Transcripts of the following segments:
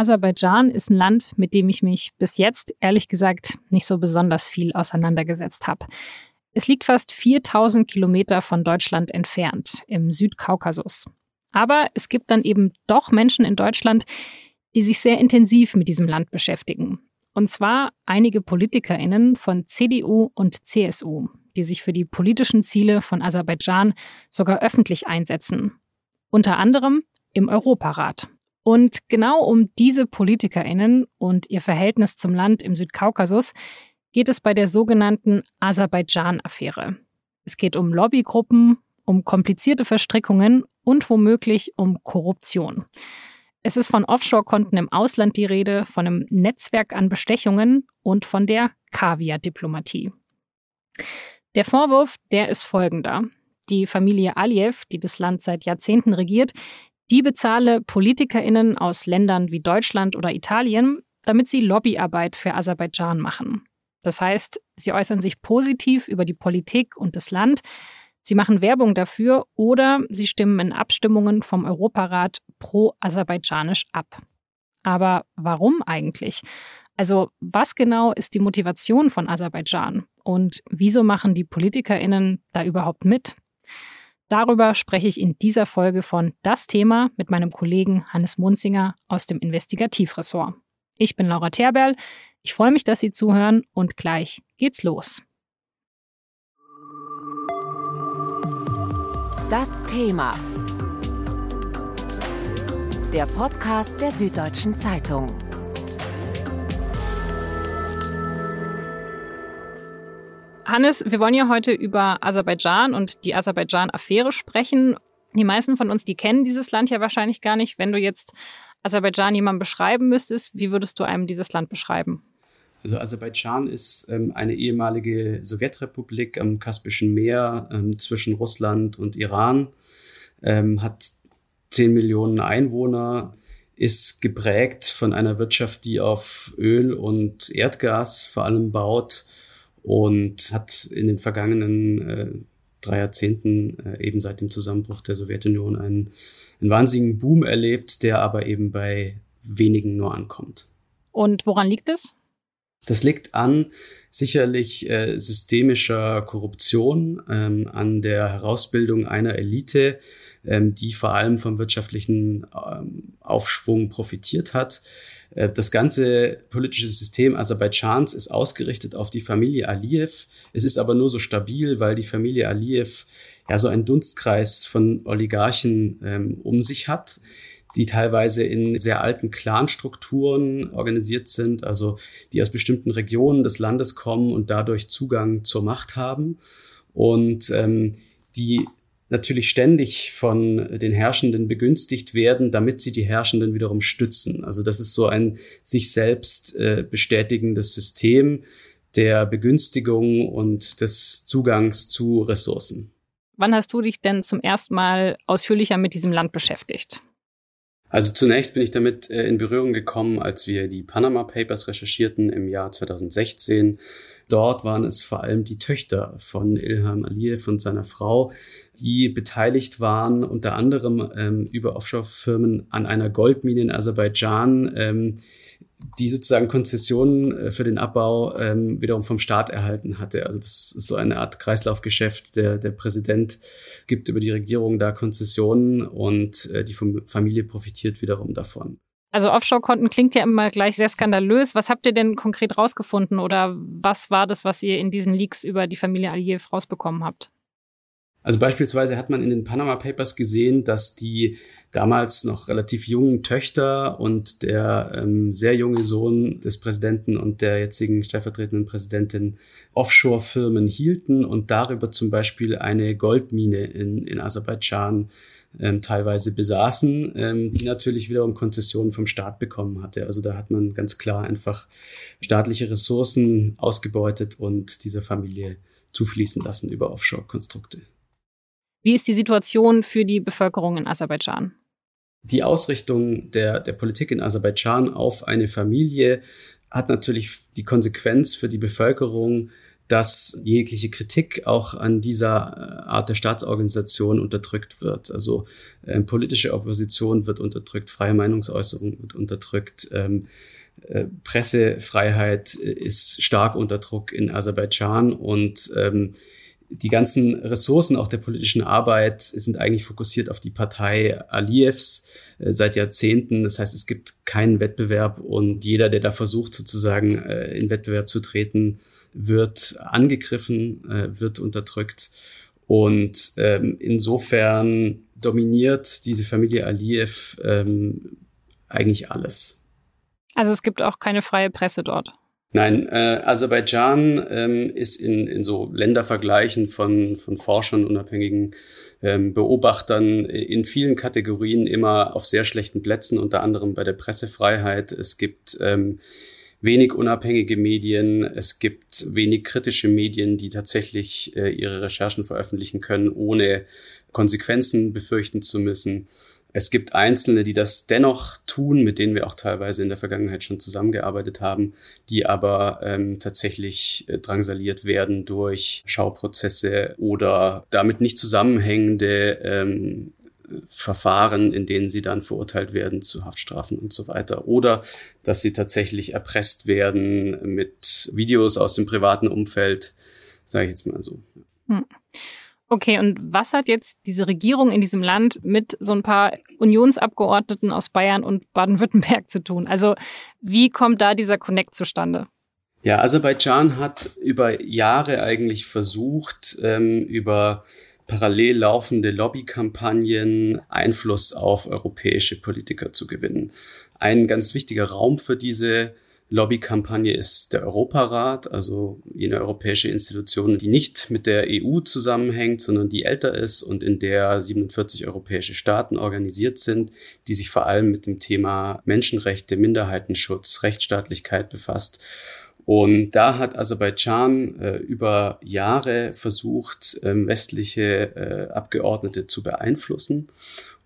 Aserbaidschan ist ein Land, mit dem ich mich bis jetzt ehrlich gesagt nicht so besonders viel auseinandergesetzt habe. Es liegt fast 4000 Kilometer von Deutschland entfernt, im Südkaukasus. Aber es gibt dann eben doch Menschen in Deutschland, die sich sehr intensiv mit diesem Land beschäftigen. Und zwar einige PolitikerInnen von CDU und CSU, die sich für die politischen Ziele von Aserbaidschan sogar öffentlich einsetzen. Unter anderem im Europarat. Und genau um diese PolitikerInnen und ihr Verhältnis zum Land im Südkaukasus geht es bei der sogenannten Aserbaidschan-Affäre. Es geht um Lobbygruppen, um komplizierte Verstrickungen und womöglich um Korruption. Es ist von Offshore-Konten im Ausland die Rede, von einem Netzwerk an Bestechungen und von der Kaviar-Diplomatie. Der Vorwurf, der ist folgender. Die Familie Aliyev, die das Land seit Jahrzehnten regiert, die bezahle PolitikerInnen aus Ländern wie Deutschland oder Italien, damit sie Lobbyarbeit für Aserbaidschan machen. Das heißt, sie äußern sich positiv über die Politik und das Land, sie machen Werbung dafür oder sie stimmen in Abstimmungen vom Europarat pro-aserbaidschanisch ab. Aber warum eigentlich? Also was genau ist die Motivation von Aserbaidschan und wieso machen die Politikerinnen da überhaupt mit? Darüber spreche ich in dieser Folge von Das Thema mit meinem Kollegen Hannes Munzinger aus dem Investigativressort. Ich bin Laura Terberl. Ich freue mich, dass Sie zuhören und gleich geht's los. Das Thema. Der Podcast der Süddeutschen Zeitung. Hannes, wir wollen ja heute über Aserbaidschan und die Aserbaidschan-Affäre sprechen. Die meisten von uns, die kennen dieses Land ja wahrscheinlich gar nicht. Wenn du jetzt Aserbaidschan jemandem beschreiben müsstest, wie würdest du einem dieses Land beschreiben? Also Aserbaidschan ist ähm, eine ehemalige Sowjetrepublik am Kaspischen Meer ähm, zwischen Russland und Iran, ähm, hat 10 Millionen Einwohner, ist geprägt von einer Wirtschaft, die auf Öl und Erdgas vor allem baut und hat in den vergangenen äh, drei Jahrzehnten äh, eben seit dem Zusammenbruch der Sowjetunion einen, einen wahnsinnigen Boom erlebt, der aber eben bei wenigen nur ankommt. Und woran liegt es? Das liegt an sicherlich äh, systemischer Korruption, ähm, an der Herausbildung einer Elite, ähm, die vor allem vom wirtschaftlichen ähm, Aufschwung profitiert hat. Äh, das ganze politische System Aserbaidschans ist ausgerichtet auf die Familie Aliyev. Es ist aber nur so stabil, weil die Familie Aliyev ja so einen Dunstkreis von Oligarchen ähm, um sich hat die teilweise in sehr alten Clanstrukturen organisiert sind, also die aus bestimmten Regionen des Landes kommen und dadurch Zugang zur Macht haben und ähm, die natürlich ständig von den Herrschenden begünstigt werden, damit sie die Herrschenden wiederum stützen. Also das ist so ein sich selbst äh, bestätigendes System der Begünstigung und des Zugangs zu Ressourcen. Wann hast du dich denn zum ersten Mal ausführlicher mit diesem Land beschäftigt? Also zunächst bin ich damit äh, in Berührung gekommen, als wir die Panama Papers recherchierten im Jahr 2016. Dort waren es vor allem die Töchter von Ilham Aliyev und seiner Frau, die beteiligt waren, unter anderem ähm, über Offshore-Firmen an einer Goldmine in Aserbaidschan, ähm, die sozusagen Konzessionen äh, für den Abbau ähm, wiederum vom Staat erhalten hatte. Also das ist so eine Art Kreislaufgeschäft. Der, der Präsident gibt über die Regierung da Konzessionen und äh, die Familie profitiert wiederum davon. Also Offshore-Konten klingt ja immer gleich sehr skandalös. Was habt ihr denn konkret rausgefunden oder was war das, was ihr in diesen Leaks über die Familie Aliyev rausbekommen habt? Also beispielsweise hat man in den Panama Papers gesehen, dass die damals noch relativ jungen Töchter und der ähm, sehr junge Sohn des Präsidenten und der jetzigen stellvertretenden Präsidentin Offshore-Firmen hielten und darüber zum Beispiel eine Goldmine in, in Aserbaidschan ähm, teilweise besaßen, ähm, die natürlich wiederum Konzessionen vom Staat bekommen hatte. Also da hat man ganz klar einfach staatliche Ressourcen ausgebeutet und dieser Familie zufließen lassen über Offshore-Konstrukte. Wie ist die Situation für die Bevölkerung in Aserbaidschan? Die Ausrichtung der, der Politik in Aserbaidschan auf eine Familie hat natürlich die Konsequenz für die Bevölkerung, dass jegliche Kritik auch an dieser Art der Staatsorganisation unterdrückt wird. Also äh, politische Opposition wird unterdrückt, freie Meinungsäußerung wird unterdrückt. Ähm, äh, Pressefreiheit ist stark unter Druck in Aserbaidschan und ähm, die ganzen Ressourcen auch der politischen Arbeit sind eigentlich fokussiert auf die Partei Aliyevs äh, seit Jahrzehnten. Das heißt, es gibt keinen Wettbewerb und jeder, der da versucht, sozusagen äh, in Wettbewerb zu treten, wird angegriffen, äh, wird unterdrückt. Und ähm, insofern dominiert diese Familie Aliyev ähm, eigentlich alles. Also es gibt auch keine freie Presse dort. Nein, äh, Aserbaidschan ähm, ist in, in so Ländervergleichen von, von Forschern, unabhängigen ähm, Beobachtern in vielen Kategorien immer auf sehr schlechten Plätzen, unter anderem bei der Pressefreiheit. Es gibt ähm, wenig unabhängige Medien, es gibt wenig kritische Medien, die tatsächlich äh, ihre Recherchen veröffentlichen können, ohne Konsequenzen befürchten zu müssen. Es gibt Einzelne, die das dennoch tun, mit denen wir auch teilweise in der Vergangenheit schon zusammengearbeitet haben, die aber ähm, tatsächlich äh, drangsaliert werden durch Schauprozesse oder damit nicht zusammenhängende ähm, Verfahren, in denen sie dann verurteilt werden zu Haftstrafen und so weiter. Oder dass sie tatsächlich erpresst werden mit Videos aus dem privaten Umfeld, sage ich jetzt mal so. Hm. Okay, und was hat jetzt diese Regierung in diesem Land mit so ein paar Unionsabgeordneten aus Bayern und Baden-Württemberg zu tun? Also wie kommt da dieser Connect zustande? Ja, Aserbaidschan hat über Jahre eigentlich versucht, ähm, über parallel laufende Lobbykampagnen Einfluss auf europäische Politiker zu gewinnen. Ein ganz wichtiger Raum für diese Lobbykampagne ist der Europarat, also jene europäische Institution, die nicht mit der EU zusammenhängt, sondern die älter ist und in der 47 europäische Staaten organisiert sind, die sich vor allem mit dem Thema Menschenrechte, Minderheitenschutz, Rechtsstaatlichkeit befasst. Und da hat Aserbaidschan äh, über Jahre versucht, ähm, westliche äh, Abgeordnete zu beeinflussen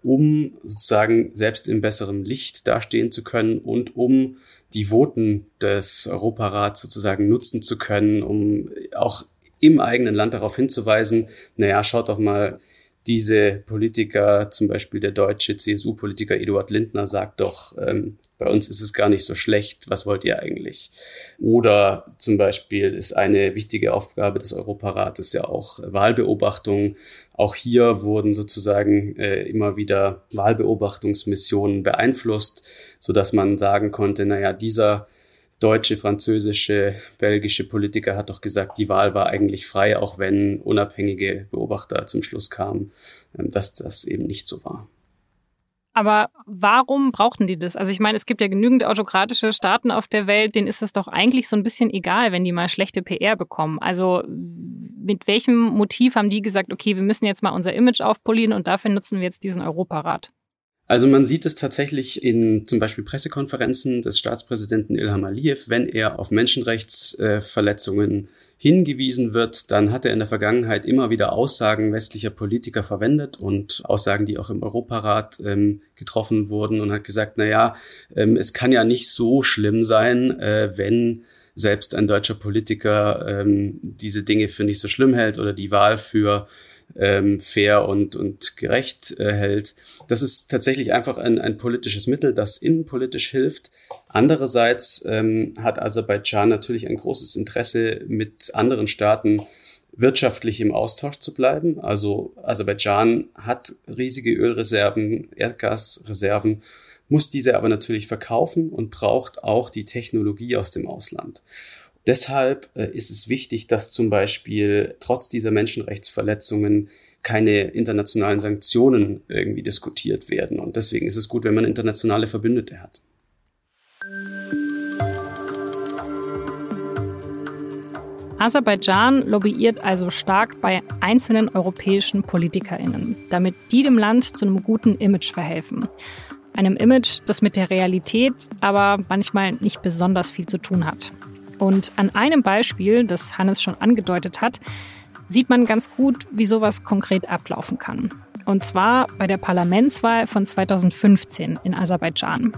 um sozusagen selbst im besseren Licht dastehen zu können und um die Voten des Europarats sozusagen nutzen zu können, um auch im eigenen Land darauf hinzuweisen, naja, schaut doch mal, diese Politiker, zum Beispiel der deutsche CSU-Politiker Eduard Lindner, sagt doch, ähm, bei uns ist es gar nicht so schlecht, was wollt ihr eigentlich? Oder zum Beispiel ist eine wichtige Aufgabe des Europarates ja auch Wahlbeobachtung. Auch hier wurden sozusagen äh, immer wieder Wahlbeobachtungsmissionen beeinflusst, so dass man sagen konnte, naja, dieser deutsche, französische, belgische Politiker hat doch gesagt, die Wahl war eigentlich frei, auch wenn unabhängige Beobachter zum Schluss kamen, ähm, dass das eben nicht so war. Aber warum brauchten die das? Also ich meine, es gibt ja genügend autokratische Staaten auf der Welt, denen ist es doch eigentlich so ein bisschen egal, wenn die mal schlechte PR bekommen. Also mit welchem Motiv haben die gesagt, okay, wir müssen jetzt mal unser Image aufpolieren und dafür nutzen wir jetzt diesen Europarat? Also man sieht es tatsächlich in zum Beispiel Pressekonferenzen des Staatspräsidenten Ilham Aliyev, wenn er auf Menschenrechtsverletzungen hingewiesen wird, dann hat er in der Vergangenheit immer wieder Aussagen westlicher Politiker verwendet und Aussagen, die auch im Europarat ähm, getroffen wurden und hat gesagt, na ja, ähm, es kann ja nicht so schlimm sein, äh, wenn selbst ein deutscher Politiker ähm, diese Dinge für nicht so schlimm hält oder die Wahl für ähm, fair und, und gerecht äh, hält. Das ist tatsächlich einfach ein, ein politisches Mittel, das innenpolitisch hilft. Andererseits ähm, hat Aserbaidschan natürlich ein großes Interesse, mit anderen Staaten wirtschaftlich im Austausch zu bleiben. Also Aserbaidschan hat riesige Ölreserven, Erdgasreserven, muss diese aber natürlich verkaufen und braucht auch die Technologie aus dem Ausland. Deshalb äh, ist es wichtig, dass zum Beispiel trotz dieser Menschenrechtsverletzungen keine internationalen Sanktionen irgendwie diskutiert werden. Und deswegen ist es gut, wenn man internationale Verbündete hat. Aserbaidschan lobbyiert also stark bei einzelnen europäischen PolitikerInnen, damit die dem Land zu einem guten Image verhelfen. Einem Image, das mit der Realität aber manchmal nicht besonders viel zu tun hat. Und an einem Beispiel, das Hannes schon angedeutet hat, sieht man ganz gut, wie sowas konkret ablaufen kann. Und zwar bei der Parlamentswahl von 2015 in Aserbaidschan.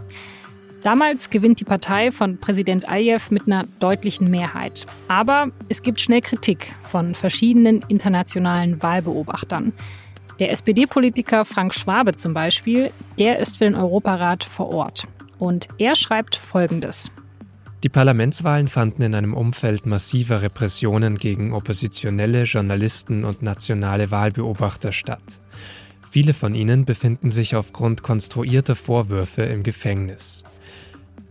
Damals gewinnt die Partei von Präsident Aliyev mit einer deutlichen Mehrheit. Aber es gibt schnell Kritik von verschiedenen internationalen Wahlbeobachtern. Der SPD-Politiker Frank Schwabe zum Beispiel, der ist für den Europarat vor Ort. Und er schreibt Folgendes. Die Parlamentswahlen fanden in einem Umfeld massiver Repressionen gegen oppositionelle Journalisten und nationale Wahlbeobachter statt. Viele von ihnen befinden sich aufgrund konstruierter Vorwürfe im Gefängnis.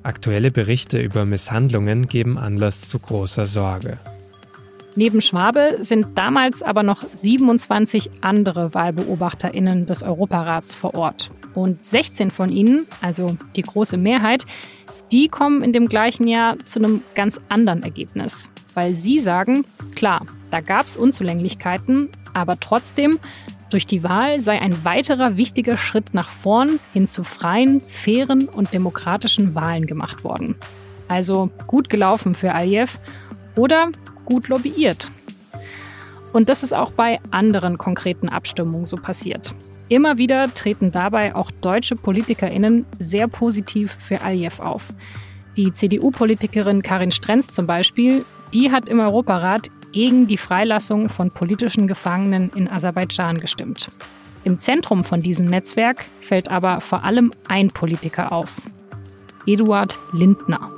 Aktuelle Berichte über Misshandlungen geben Anlass zu großer Sorge. Neben Schwabe sind damals aber noch 27 andere WahlbeobachterInnen des Europarats vor Ort. Und 16 von ihnen, also die große Mehrheit, die kommen in dem gleichen Jahr zu einem ganz anderen Ergebnis. Weil sie sagen, klar, da gab es Unzulänglichkeiten, aber trotzdem durch die Wahl sei ein weiterer wichtiger Schritt nach vorn hin zu freien, fairen und demokratischen Wahlen gemacht worden. Also gut gelaufen für Aliyev oder gut lobbyiert. Und das ist auch bei anderen konkreten Abstimmungen so passiert. Immer wieder treten dabei auch deutsche PolitikerInnen sehr positiv für Aliyev auf. Die CDU-Politikerin Karin Strenz zum Beispiel, die hat im Europarat gegen die Freilassung von politischen Gefangenen in Aserbaidschan gestimmt. Im Zentrum von diesem Netzwerk fällt aber vor allem ein Politiker auf. Eduard Lindner.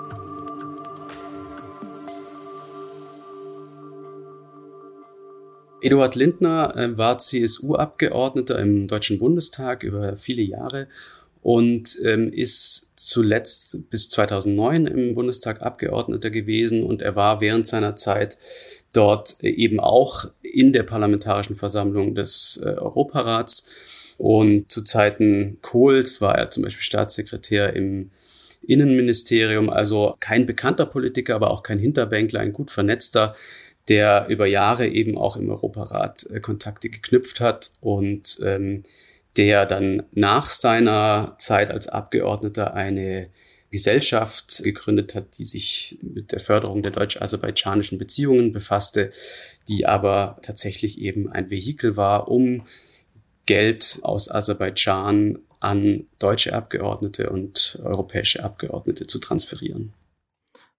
Eduard Lindner äh, war CSU-Abgeordneter im Deutschen Bundestag über viele Jahre und ähm, ist zuletzt bis 2009 im Bundestag Abgeordneter gewesen und er war während seiner Zeit dort eben auch in der Parlamentarischen Versammlung des äh, Europarats. Und zu Zeiten Kohls war er zum Beispiel Staatssekretär im Innenministerium, also kein bekannter Politiker, aber auch kein Hinterbänkler, ein gut vernetzter, der über Jahre eben auch im Europarat äh, Kontakte geknüpft hat und ähm, der dann nach seiner Zeit als Abgeordneter eine Gesellschaft gegründet hat, die sich mit der Förderung der deutsch-aserbaidschanischen Beziehungen befasste, die aber tatsächlich eben ein Vehikel war, um Geld aus Aserbaidschan an deutsche Abgeordnete und europäische Abgeordnete zu transferieren.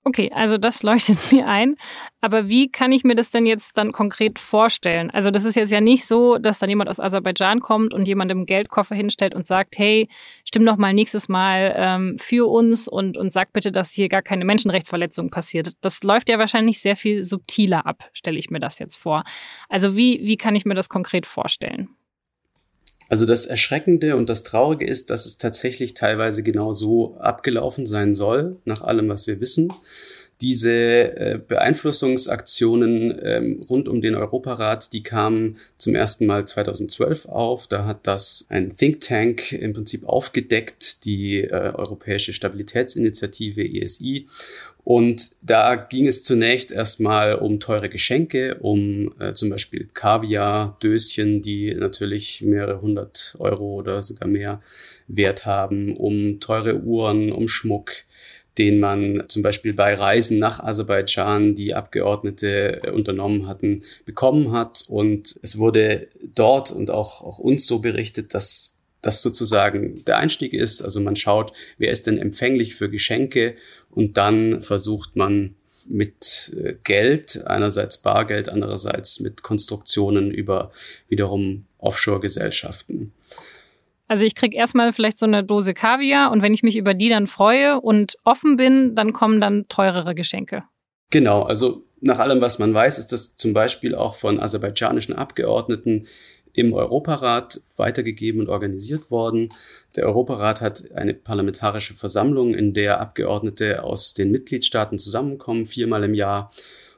Okay, also das leuchtet mir ein. Aber wie kann ich mir das denn jetzt dann konkret vorstellen? Also das ist jetzt ja nicht so, dass dann jemand aus Aserbaidschan kommt und jemandem Geldkoffer hinstellt und sagt, hey, stimm doch mal nächstes Mal ähm, für uns und, und sag bitte, dass hier gar keine Menschenrechtsverletzung passiert. Das läuft ja wahrscheinlich sehr viel subtiler ab, stelle ich mir das jetzt vor. Also wie, wie kann ich mir das konkret vorstellen? Also das Erschreckende und das Traurige ist, dass es tatsächlich teilweise genau so abgelaufen sein soll, nach allem, was wir wissen. Diese äh, Beeinflussungsaktionen ähm, rund um den Europarat, die kamen zum ersten Mal 2012 auf. Da hat das ein Think Tank im Prinzip aufgedeckt, die äh, Europäische Stabilitätsinitiative ESI. Und da ging es zunächst erstmal um teure Geschenke, um äh, zum Beispiel Kaviar, Döschen, die natürlich mehrere hundert Euro oder sogar mehr Wert haben, um teure Uhren, um Schmuck, den man zum Beispiel bei Reisen nach Aserbaidschan, die Abgeordnete äh, unternommen hatten, bekommen hat. Und es wurde dort und auch, auch uns so berichtet, dass das sozusagen der Einstieg ist. Also man schaut, wer ist denn empfänglich für Geschenke und dann versucht man mit äh, Geld, einerseits Bargeld, andererseits mit Konstruktionen über wiederum Offshore-Gesellschaften. Also ich kriege erstmal vielleicht so eine Dose Kaviar und wenn ich mich über die dann freue und offen bin, dann kommen dann teurere Geschenke. Genau, also nach allem, was man weiß, ist das zum Beispiel auch von aserbaidschanischen Abgeordneten im Europarat weitergegeben und organisiert worden. Der Europarat hat eine parlamentarische Versammlung, in der Abgeordnete aus den Mitgliedstaaten zusammenkommen, viermal im Jahr.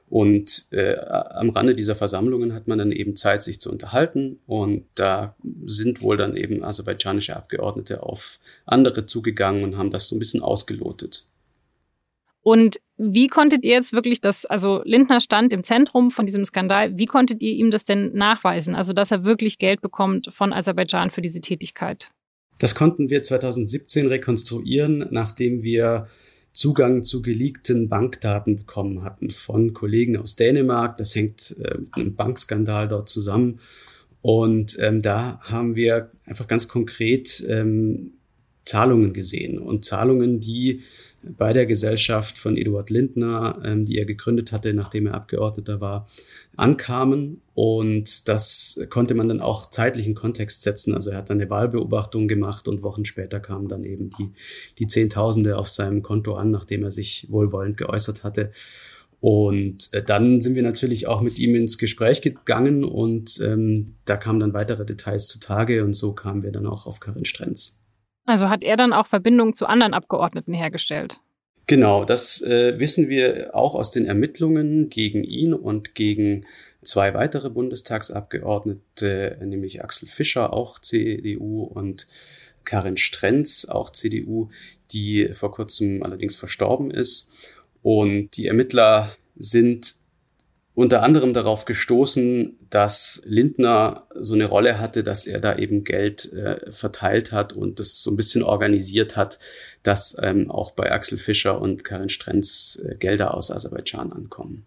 Und äh, am Rande dieser Versammlungen hat man dann eben Zeit, sich zu unterhalten. Und da sind wohl dann eben aserbaidschanische Abgeordnete auf andere zugegangen und haben das so ein bisschen ausgelotet. Und wie konntet ihr jetzt wirklich das, also Lindner stand im Zentrum von diesem Skandal, wie konntet ihr ihm das denn nachweisen? Also, dass er wirklich Geld bekommt von Aserbaidschan für diese Tätigkeit? Das konnten wir 2017 rekonstruieren, nachdem wir Zugang zu geleakten Bankdaten bekommen hatten von Kollegen aus Dänemark. Das hängt äh, mit einem Bankskandal dort zusammen. Und ähm, da haben wir einfach ganz konkret ähm, Zahlungen gesehen und Zahlungen, die bei der Gesellschaft von Eduard Lindner, ähm, die er gegründet hatte, nachdem er Abgeordneter war, ankamen. Und das konnte man dann auch zeitlich in Kontext setzen. Also er hat dann eine Wahlbeobachtung gemacht und Wochen später kamen dann eben die, die Zehntausende auf seinem Konto an, nachdem er sich wohlwollend geäußert hatte. Und äh, dann sind wir natürlich auch mit ihm ins Gespräch gegangen und ähm, da kamen dann weitere Details zutage und so kamen wir dann auch auf Karin Strenz. Also hat er dann auch Verbindungen zu anderen Abgeordneten hergestellt? Genau, das äh, wissen wir auch aus den Ermittlungen gegen ihn und gegen zwei weitere Bundestagsabgeordnete, nämlich Axel Fischer, auch CDU, und Karin Strenz, auch CDU, die vor kurzem allerdings verstorben ist. Und die Ermittler sind unter anderem darauf gestoßen, dass Lindner so eine Rolle hatte, dass er da eben Geld äh, verteilt hat und das so ein bisschen organisiert hat, dass ähm, auch bei Axel Fischer und Karin Strenz äh, Gelder aus Aserbaidschan ankommen.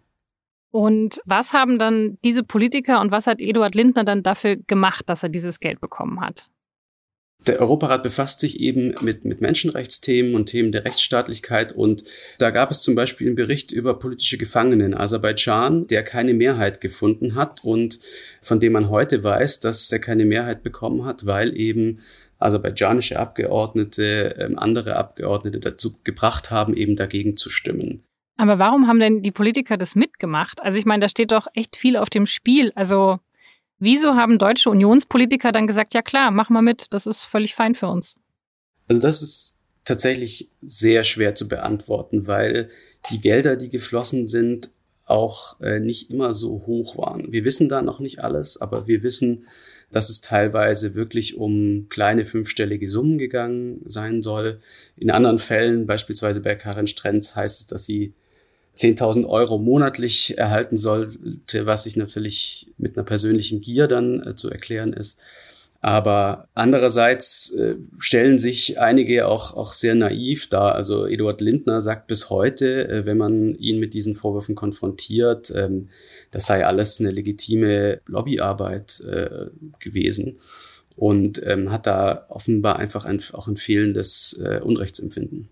Und was haben dann diese Politiker und was hat Eduard Lindner dann dafür gemacht, dass er dieses Geld bekommen hat? Der Europarat befasst sich eben mit, mit Menschenrechtsthemen und Themen der Rechtsstaatlichkeit. Und da gab es zum Beispiel einen Bericht über politische Gefangene in Aserbaidschan, der keine Mehrheit gefunden hat und von dem man heute weiß, dass er keine Mehrheit bekommen hat, weil eben aserbaidschanische Abgeordnete ähm, andere Abgeordnete dazu gebracht haben, eben dagegen zu stimmen. Aber warum haben denn die Politiker das mitgemacht? Also ich meine, da steht doch echt viel auf dem Spiel. Also Wieso haben deutsche Unionspolitiker dann gesagt, ja klar, mach mal mit, das ist völlig fein für uns? Also das ist tatsächlich sehr schwer zu beantworten, weil die Gelder, die geflossen sind, auch äh, nicht immer so hoch waren. Wir wissen da noch nicht alles, aber wir wissen, dass es teilweise wirklich um kleine fünfstellige Summen gegangen sein soll. In anderen Fällen, beispielsweise bei Karin Strenz, heißt es, dass sie 10.000 Euro monatlich erhalten sollte, was sich natürlich mit einer persönlichen Gier dann äh, zu erklären ist. Aber andererseits äh, stellen sich einige auch, auch sehr naiv dar. Also Eduard Lindner sagt bis heute, äh, wenn man ihn mit diesen Vorwürfen konfrontiert, ähm, das sei alles eine legitime Lobbyarbeit äh, gewesen und ähm, hat da offenbar einfach ein, auch ein fehlendes äh, Unrechtsempfinden.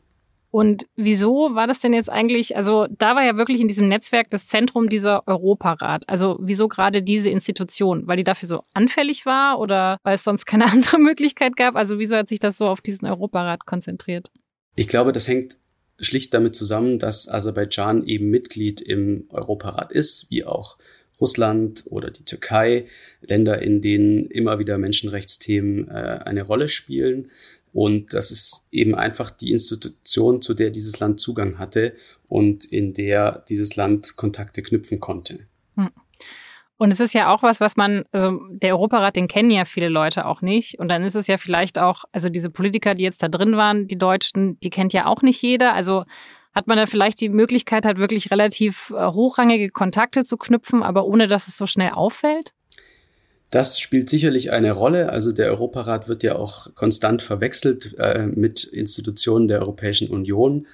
Und wieso war das denn jetzt eigentlich, also da war ja wirklich in diesem Netzwerk das Zentrum dieser Europarat. Also wieso gerade diese Institution? Weil die dafür so anfällig war oder weil es sonst keine andere Möglichkeit gab? Also wieso hat sich das so auf diesen Europarat konzentriert? Ich glaube, das hängt schlicht damit zusammen, dass Aserbaidschan eben Mitglied im Europarat ist, wie auch Russland oder die Türkei, Länder, in denen immer wieder Menschenrechtsthemen äh, eine Rolle spielen. Und das ist eben einfach die Institution, zu der dieses Land Zugang hatte und in der dieses Land Kontakte knüpfen konnte. Hm. Und es ist ja auch was, was man, also der Europarat, den kennen ja viele Leute auch nicht. Und dann ist es ja vielleicht auch, also diese Politiker, die jetzt da drin waren, die Deutschen, die kennt ja auch nicht jeder. Also hat man da vielleicht die Möglichkeit, halt wirklich relativ äh, hochrangige Kontakte zu knüpfen, aber ohne dass es so schnell auffällt? Das spielt sicherlich eine Rolle. Also der Europarat wird ja auch konstant verwechselt äh, mit Institutionen der Europäischen Union.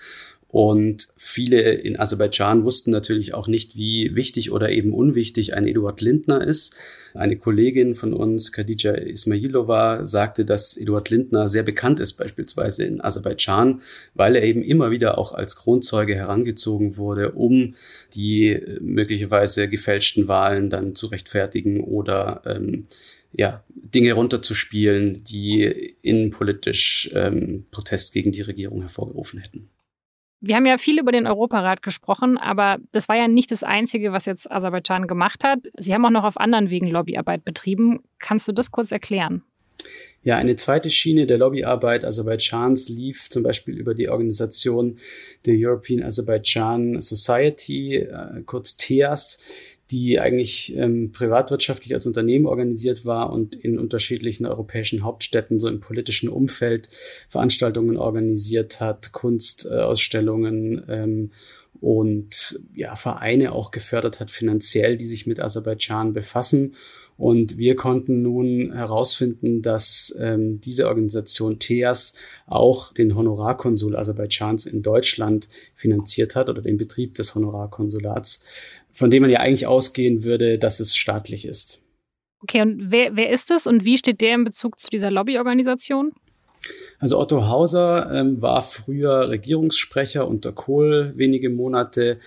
Und viele in Aserbaidschan wussten natürlich auch nicht, wie wichtig oder eben unwichtig ein Eduard Lindner ist. Eine Kollegin von uns, Khadija Ismailova, sagte, dass Eduard Lindner sehr bekannt ist, beispielsweise in Aserbaidschan, weil er eben immer wieder auch als Kronzeuge herangezogen wurde, um die möglicherweise gefälschten Wahlen dann zu rechtfertigen oder ähm, ja, Dinge runterzuspielen, die innenpolitisch ähm, Protest gegen die Regierung hervorgerufen hätten. Wir haben ja viel über den Europarat gesprochen, aber das war ja nicht das Einzige, was jetzt Aserbaidschan gemacht hat. Sie haben auch noch auf anderen Wegen Lobbyarbeit betrieben. Kannst du das kurz erklären? Ja, eine zweite Schiene der Lobbyarbeit Aserbaidschans lief zum Beispiel über die Organisation der European Azerbaijan Society, äh, kurz TEAS, die eigentlich ähm, privatwirtschaftlich als Unternehmen organisiert war und in unterschiedlichen europäischen Hauptstädten so im politischen Umfeld Veranstaltungen organisiert hat, Kunstausstellungen ähm, und ja, Vereine auch gefördert hat finanziell, die sich mit Aserbaidschan befassen. Und wir konnten nun herausfinden, dass ähm, diese Organisation TEAS auch den Honorarkonsul Aserbaidschans in Deutschland finanziert hat oder den Betrieb des Honorarkonsulats von dem man ja eigentlich ausgehen würde, dass es staatlich ist. Okay, und wer, wer ist es und wie steht der in Bezug zu dieser Lobbyorganisation? Also Otto Hauser ähm, war früher Regierungssprecher unter Kohl wenige Monate,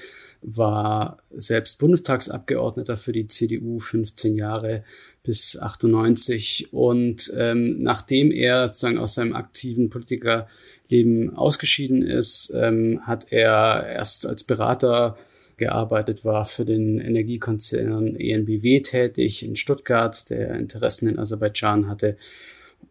war selbst Bundestagsabgeordneter für die CDU 15 Jahre bis 98 und ähm, nachdem er sozusagen aus seinem aktiven Politikerleben ausgeschieden ist, ähm, hat er erst als Berater gearbeitet, war für den Energiekonzern ENBW tätig in Stuttgart, der Interessen in Aserbaidschan hatte.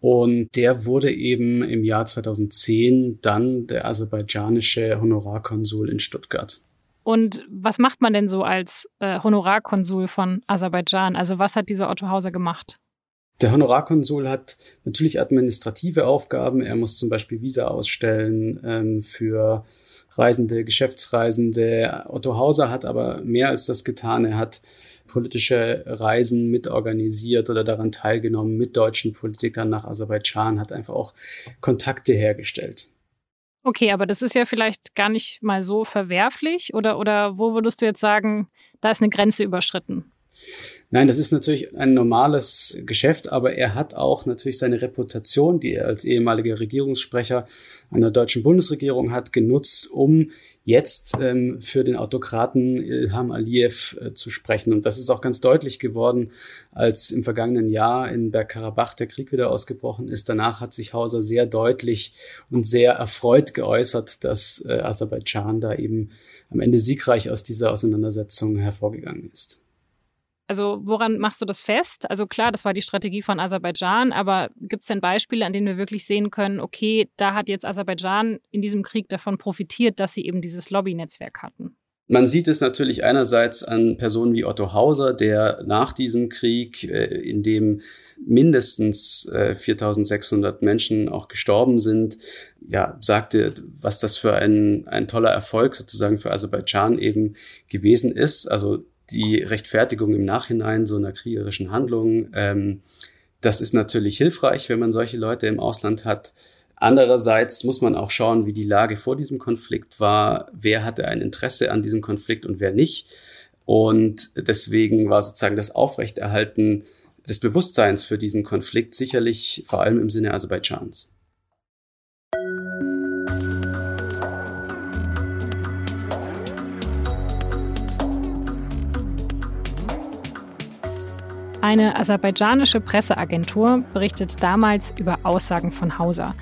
Und der wurde eben im Jahr 2010 dann der aserbaidschanische Honorarkonsul in Stuttgart. Und was macht man denn so als äh, Honorarkonsul von Aserbaidschan? Also was hat dieser Otto Hauser gemacht? Der Honorarkonsul hat natürlich administrative Aufgaben. Er muss zum Beispiel Visa ausstellen ähm, für Reisende, Geschäftsreisende. Otto Hauser hat aber mehr als das getan. Er hat politische Reisen mitorganisiert oder daran teilgenommen mit deutschen Politikern nach Aserbaidschan, hat einfach auch Kontakte hergestellt. Okay, aber das ist ja vielleicht gar nicht mal so verwerflich oder, oder wo würdest du jetzt sagen, da ist eine Grenze überschritten? Nein, das ist natürlich ein normales Geschäft, aber er hat auch natürlich seine Reputation, die er als ehemaliger Regierungssprecher einer deutschen Bundesregierung hat, genutzt, um jetzt ähm, für den Autokraten Ilham Aliyev äh, zu sprechen. Und das ist auch ganz deutlich geworden, als im vergangenen Jahr in Bergkarabach der Krieg wieder ausgebrochen ist. Danach hat sich Hauser sehr deutlich und sehr erfreut geäußert, dass äh, Aserbaidschan da eben am Ende siegreich aus dieser Auseinandersetzung hervorgegangen ist. Also woran machst du das fest? Also klar, das war die Strategie von Aserbaidschan, aber gibt es denn Beispiele, an denen wir wirklich sehen können, okay, da hat jetzt Aserbaidschan in diesem Krieg davon profitiert, dass sie eben dieses Lobbynetzwerk hatten? Man sieht es natürlich einerseits an Personen wie Otto Hauser, der nach diesem Krieg, äh, in dem mindestens 4600 äh, Menschen auch gestorben sind, ja, sagte, was das für ein, ein toller Erfolg sozusagen für Aserbaidschan eben gewesen ist. Also die Rechtfertigung im Nachhinein so einer kriegerischen Handlung, ähm, das ist natürlich hilfreich, wenn man solche Leute im Ausland hat. Andererseits muss man auch schauen, wie die Lage vor diesem Konflikt war, wer hatte ein Interesse an diesem Konflikt und wer nicht. Und deswegen war sozusagen das Aufrechterhalten des Bewusstseins für diesen Konflikt sicherlich vor allem im Sinne Aserbaidschans. Eine aserbaidschanische Presseagentur berichtet damals über Aussagen von Hauser.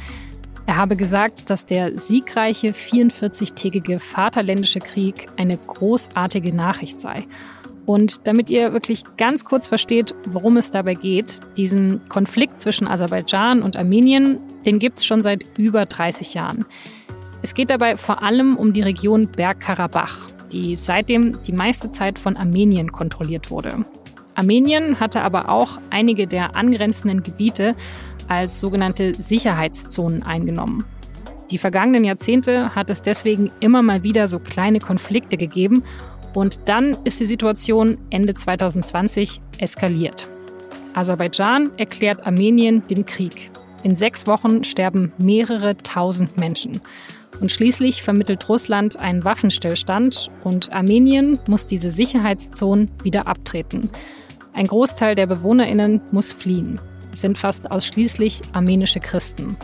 Er habe gesagt, dass der siegreiche 44-tägige Vaterländische Krieg eine großartige Nachricht sei. Und damit ihr wirklich ganz kurz versteht, worum es dabei geht, diesen Konflikt zwischen Aserbaidschan und Armenien, den gibt es schon seit über 30 Jahren. Es geht dabei vor allem um die Region Bergkarabach, die seitdem die meiste Zeit von Armenien kontrolliert wurde. Armenien hatte aber auch einige der angrenzenden Gebiete als sogenannte Sicherheitszonen eingenommen. Die vergangenen Jahrzehnte hat es deswegen immer mal wieder so kleine Konflikte gegeben und dann ist die Situation Ende 2020 eskaliert. Aserbaidschan erklärt Armenien den Krieg. In sechs Wochen sterben mehrere tausend Menschen. Und schließlich vermittelt Russland einen Waffenstillstand und Armenien muss diese Sicherheitszonen wieder abtreten. Ein Großteil der Bewohnerinnen muss fliehen. Es sind fast ausschließlich armenische Christen.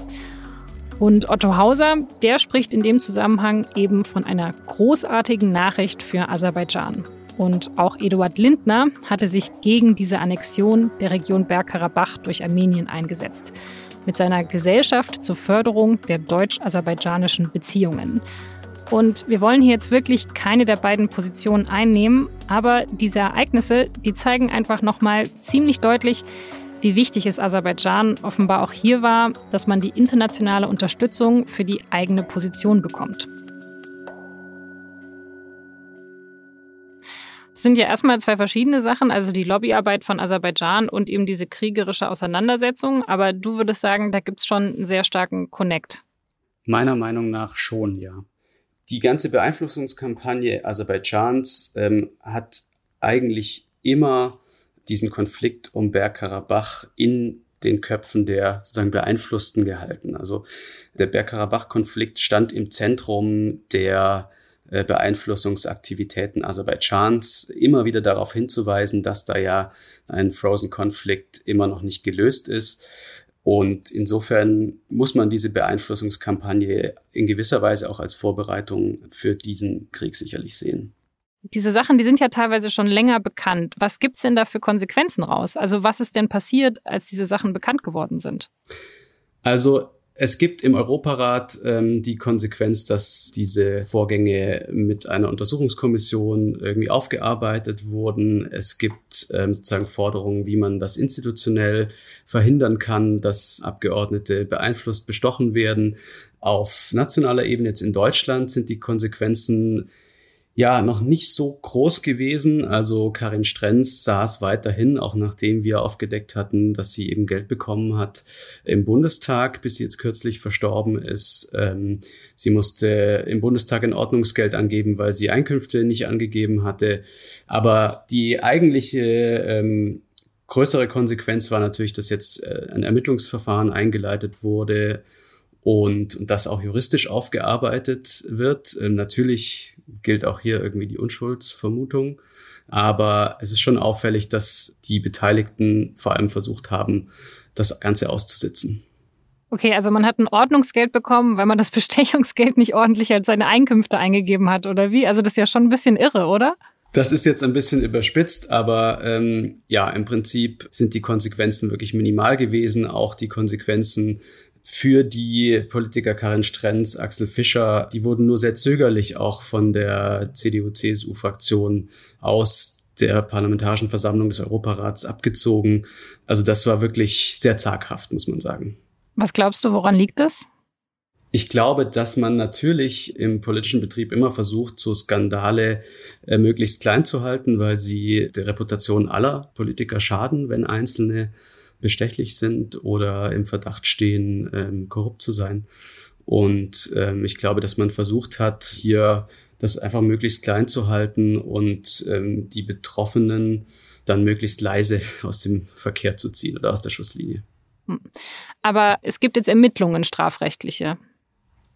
Und Otto Hauser, der spricht in dem Zusammenhang eben von einer großartigen Nachricht für Aserbaidschan. Und auch Eduard Lindner hatte sich gegen diese Annexion der Region Bergkarabach durch Armenien eingesetzt. Mit seiner Gesellschaft zur Förderung der deutsch-aserbaidschanischen Beziehungen. Und wir wollen hier jetzt wirklich keine der beiden Positionen einnehmen, aber diese Ereignisse, die zeigen einfach nochmal ziemlich deutlich, wie wichtig es Aserbaidschan offenbar auch hier war, dass man die internationale Unterstützung für die eigene Position bekommt. Das sind ja erstmal zwei verschiedene Sachen, also die Lobbyarbeit von Aserbaidschan und eben diese kriegerische Auseinandersetzung. Aber du würdest sagen, da gibt es schon einen sehr starken Connect. Meiner Meinung nach schon, ja die ganze Beeinflussungskampagne Aserbaidschans ähm, hat eigentlich immer diesen Konflikt um Bergkarabach in den Köpfen der sozusagen Beeinflussten gehalten. Also der Bergkarabach-Konflikt stand im Zentrum der äh, Beeinflussungsaktivitäten Aserbaidschans, immer wieder darauf hinzuweisen, dass da ja ein Frozen Konflikt immer noch nicht gelöst ist. Und insofern muss man diese Beeinflussungskampagne in gewisser Weise auch als Vorbereitung für diesen Krieg sicherlich sehen. Diese Sachen, die sind ja teilweise schon länger bekannt. Was gibt es denn da für Konsequenzen raus? Also was ist denn passiert, als diese Sachen bekannt geworden sind? Also es gibt im Europarat ähm, die Konsequenz, dass diese Vorgänge mit einer Untersuchungskommission irgendwie aufgearbeitet wurden. Es gibt ähm, sozusagen Forderungen, wie man das institutionell verhindern kann, dass Abgeordnete beeinflusst, bestochen werden. Auf nationaler Ebene jetzt in Deutschland sind die Konsequenzen ja noch nicht so groß gewesen. Also Karin Strenz saß weiterhin, auch nachdem wir aufgedeckt hatten, dass sie eben Geld bekommen hat im Bundestag, bis sie jetzt kürzlich verstorben ist. Ähm, sie musste im Bundestag ein Ordnungsgeld angeben, weil sie Einkünfte nicht angegeben hatte. Aber die eigentliche ähm, größere Konsequenz war natürlich, dass jetzt äh, ein Ermittlungsverfahren eingeleitet wurde und, und das auch juristisch aufgearbeitet wird. Ähm, natürlich gilt auch hier irgendwie die Unschuldsvermutung, aber es ist schon auffällig, dass die Beteiligten vor allem versucht haben, das Ganze auszusitzen. Okay, also man hat ein Ordnungsgeld bekommen, weil man das Bestechungsgeld nicht ordentlich als seine Einkünfte eingegeben hat, oder wie? Also das ist ja schon ein bisschen irre, oder? Das ist jetzt ein bisschen überspitzt, aber ähm, ja, im Prinzip sind die Konsequenzen wirklich minimal gewesen. Auch die Konsequenzen für die Politiker Karin Strenz, Axel Fischer, die wurden nur sehr zögerlich auch von der CDU-CSU-Fraktion aus der Parlamentarischen Versammlung des Europarats abgezogen. Also das war wirklich sehr zaghaft, muss man sagen. Was glaubst du, woran liegt das? Ich glaube, dass man natürlich im politischen Betrieb immer versucht, so Skandale äh, möglichst klein zu halten, weil sie der Reputation aller Politiker schaden, wenn einzelne bestechlich sind oder im Verdacht stehen, ähm, korrupt zu sein. Und ähm, ich glaube, dass man versucht hat, hier das einfach möglichst klein zu halten und ähm, die Betroffenen dann möglichst leise aus dem Verkehr zu ziehen oder aus der Schusslinie. Hm. Aber es gibt jetzt Ermittlungen strafrechtliche.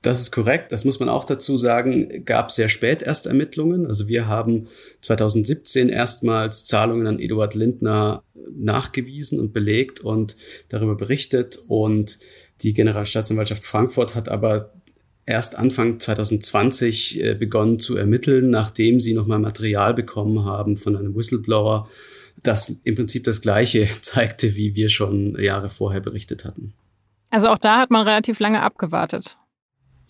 Das ist korrekt. Das muss man auch dazu sagen. Gab sehr spät erst Ermittlungen. Also wir haben 2017 erstmals Zahlungen an Eduard Lindner nachgewiesen und belegt und darüber berichtet. Und die Generalstaatsanwaltschaft Frankfurt hat aber erst Anfang 2020 äh, begonnen zu ermitteln, nachdem sie nochmal Material bekommen haben von einem Whistleblower, das im Prinzip das Gleiche zeigte, wie wir schon Jahre vorher berichtet hatten. Also auch da hat man relativ lange abgewartet.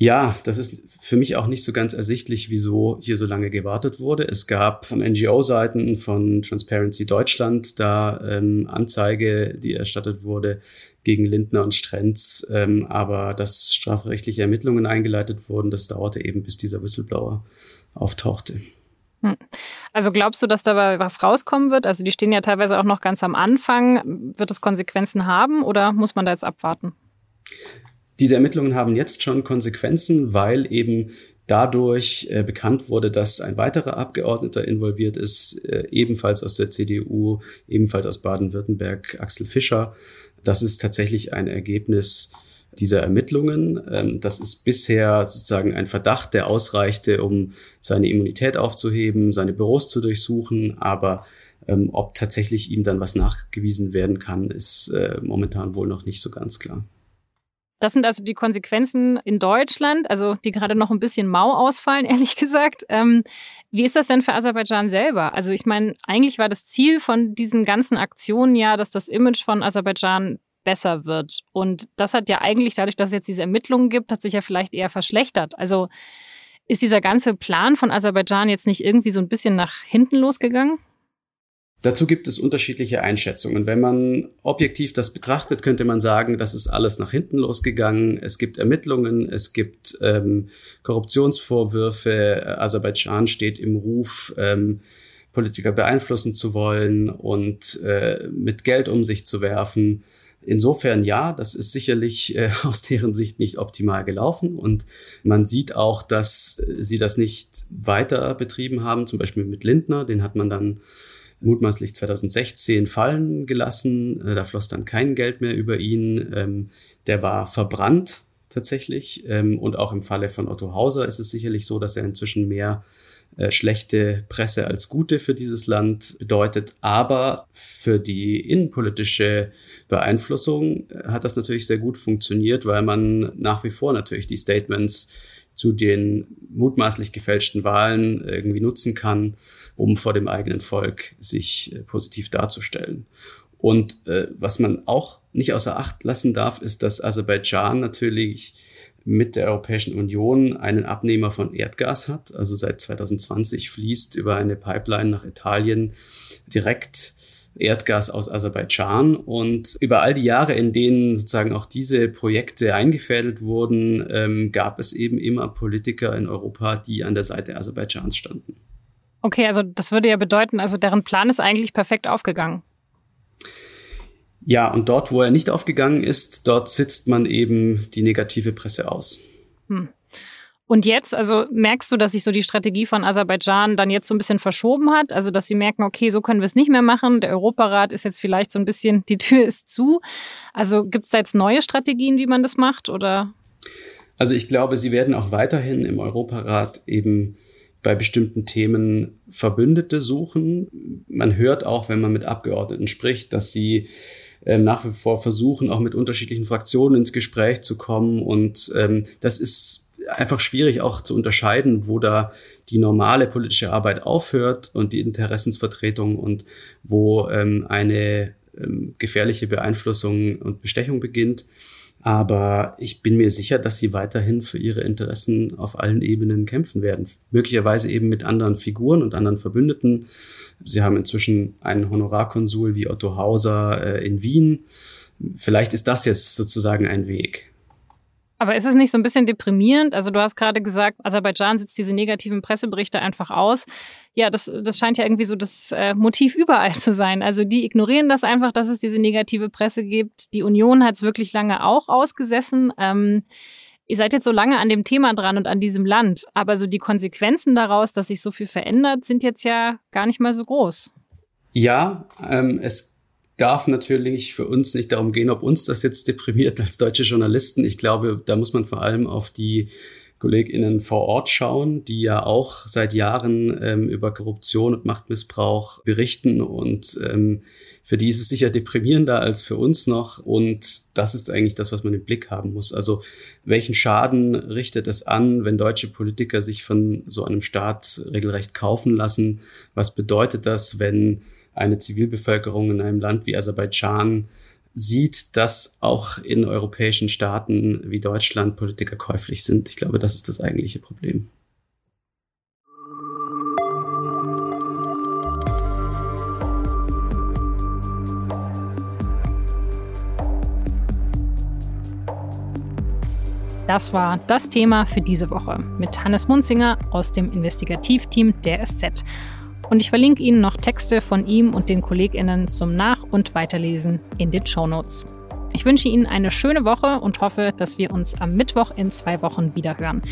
Ja, das ist für mich auch nicht so ganz ersichtlich, wieso hier so lange gewartet wurde. Es gab von NGO-Seiten von Transparency Deutschland da ähm, Anzeige, die erstattet wurde gegen Lindner und Strenz, ähm, aber dass strafrechtliche Ermittlungen eingeleitet wurden, das dauerte eben, bis dieser Whistleblower auftauchte. Hm. Also glaubst du, dass da was rauskommen wird? Also die stehen ja teilweise auch noch ganz am Anfang. Wird es Konsequenzen haben oder muss man da jetzt abwarten? Diese Ermittlungen haben jetzt schon Konsequenzen, weil eben dadurch äh, bekannt wurde, dass ein weiterer Abgeordneter involviert ist, äh, ebenfalls aus der CDU, ebenfalls aus Baden-Württemberg, Axel Fischer. Das ist tatsächlich ein Ergebnis dieser Ermittlungen. Ähm, das ist bisher sozusagen ein Verdacht, der ausreichte, um seine Immunität aufzuheben, seine Büros zu durchsuchen, aber ähm, ob tatsächlich ihm dann was nachgewiesen werden kann, ist äh, momentan wohl noch nicht so ganz klar. Das sind also die Konsequenzen in Deutschland, also die gerade noch ein bisschen mau ausfallen, ehrlich gesagt. Ähm, wie ist das denn für Aserbaidschan selber? Also ich meine, eigentlich war das Ziel von diesen ganzen Aktionen ja, dass das Image von Aserbaidschan besser wird. Und das hat ja eigentlich dadurch, dass es jetzt diese Ermittlungen gibt, hat sich ja vielleicht eher verschlechtert. Also ist dieser ganze Plan von Aserbaidschan jetzt nicht irgendwie so ein bisschen nach hinten losgegangen? Dazu gibt es unterschiedliche Einschätzungen. Wenn man objektiv das betrachtet, könnte man sagen, das ist alles nach hinten losgegangen. Es gibt Ermittlungen, es gibt ähm, Korruptionsvorwürfe. Aserbaidschan steht im Ruf, ähm, Politiker beeinflussen zu wollen und äh, mit Geld um sich zu werfen. Insofern ja, das ist sicherlich äh, aus deren Sicht nicht optimal gelaufen und man sieht auch, dass sie das nicht weiter betrieben haben, zum Beispiel mit Lindner, den hat man dann mutmaßlich 2016 fallen gelassen. Äh, da floss dann kein Geld mehr über ihn. Ähm, der war verbrannt tatsächlich. Ähm, und auch im Falle von Otto Hauser ist es sicherlich so, dass er inzwischen mehr äh, schlechte Presse als gute für dieses Land bedeutet. Aber für die innenpolitische Beeinflussung äh, hat das natürlich sehr gut funktioniert, weil man nach wie vor natürlich die Statements zu den mutmaßlich gefälschten Wahlen irgendwie nutzen kann, um vor dem eigenen Volk sich äh, positiv darzustellen. Und äh, was man auch nicht außer Acht lassen darf, ist, dass Aserbaidschan natürlich mit der Europäischen Union einen Abnehmer von Erdgas hat. Also seit 2020 fließt über eine Pipeline nach Italien direkt Erdgas aus Aserbaidschan. Und über all die Jahre, in denen sozusagen auch diese Projekte eingefädelt wurden, ähm, gab es eben immer Politiker in Europa, die an der Seite Aserbaidschans standen. Okay, also das würde ja bedeuten, also deren Plan ist eigentlich perfekt aufgegangen. Ja, und dort, wo er nicht aufgegangen ist, dort sitzt man eben die negative Presse aus. Hm. Und jetzt, also merkst du, dass sich so die Strategie von Aserbaidschan dann jetzt so ein bisschen verschoben hat? Also, dass sie merken, okay, so können wir es nicht mehr machen. Der Europarat ist jetzt vielleicht so ein bisschen, die Tür ist zu. Also, gibt es da jetzt neue Strategien, wie man das macht? Oder? Also, ich glaube, sie werden auch weiterhin im Europarat eben bei bestimmten Themen Verbündete suchen. Man hört auch, wenn man mit Abgeordneten spricht, dass sie ähm, nach wie vor versuchen, auch mit unterschiedlichen Fraktionen ins Gespräch zu kommen. Und ähm, das ist einfach schwierig auch zu unterscheiden, wo da die normale politische Arbeit aufhört und die Interessensvertretung und wo ähm, eine ähm, gefährliche Beeinflussung und Bestechung beginnt. Aber ich bin mir sicher, dass sie weiterhin für ihre Interessen auf allen Ebenen kämpfen werden. Möglicherweise eben mit anderen Figuren und anderen Verbündeten. Sie haben inzwischen einen Honorarkonsul wie Otto Hauser äh, in Wien. Vielleicht ist das jetzt sozusagen ein Weg. Aber ist es nicht so ein bisschen deprimierend? Also du hast gerade gesagt, Aserbaidschan sitzt diese negativen Presseberichte einfach aus. Ja, das, das scheint ja irgendwie so das äh, Motiv überall zu sein. Also die ignorieren das einfach, dass es diese negative Presse gibt. Die Union hat es wirklich lange auch ausgesessen. Ähm, ihr seid jetzt so lange an dem Thema dran und an diesem Land, aber so die Konsequenzen daraus, dass sich so viel verändert, sind jetzt ja gar nicht mal so groß. Ja, ähm, es darf natürlich für uns nicht darum gehen, ob uns das jetzt deprimiert als deutsche Journalisten. Ich glaube, da muss man vor allem auf die KollegInnen vor Ort schauen, die ja auch seit Jahren ähm, über Korruption und Machtmissbrauch berichten. Und ähm, für die ist es sicher deprimierender als für uns noch. Und das ist eigentlich das, was man im Blick haben muss. Also welchen Schaden richtet es an, wenn deutsche Politiker sich von so einem Staat regelrecht kaufen lassen? Was bedeutet das, wenn eine Zivilbevölkerung in einem Land wie Aserbaidschan sieht, dass auch in europäischen Staaten wie Deutschland Politiker käuflich sind. Ich glaube, das ist das eigentliche Problem. Das war das Thema für diese Woche mit Hannes Munzinger aus dem Investigativteam der SZ. Und ich verlinke Ihnen noch Texte von ihm und den KollegInnen zum Nach- und Weiterlesen in den Show Notes. Ich wünsche Ihnen eine schöne Woche und hoffe, dass wir uns am Mittwoch in zwei Wochen wieder hören.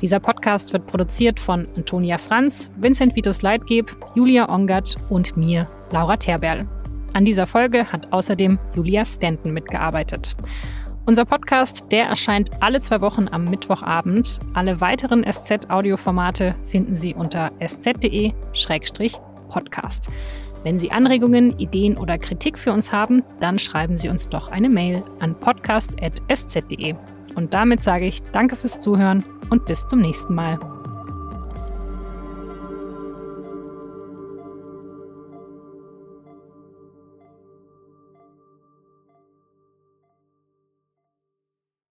Dieser Podcast wird produziert von Antonia Franz, Vincent Vitus Leitgeb, Julia Ongert und mir, Laura Terberl. An dieser Folge hat außerdem Julia Stanton mitgearbeitet. Unser Podcast, der erscheint alle zwei Wochen am Mittwochabend. Alle weiteren SZ-Audioformate finden Sie unter sz.de-podcast. Wenn Sie Anregungen, Ideen oder Kritik für uns haben, dann schreiben Sie uns doch eine Mail an podcast.sz.de. Und damit sage ich Danke fürs Zuhören und bis zum nächsten Mal.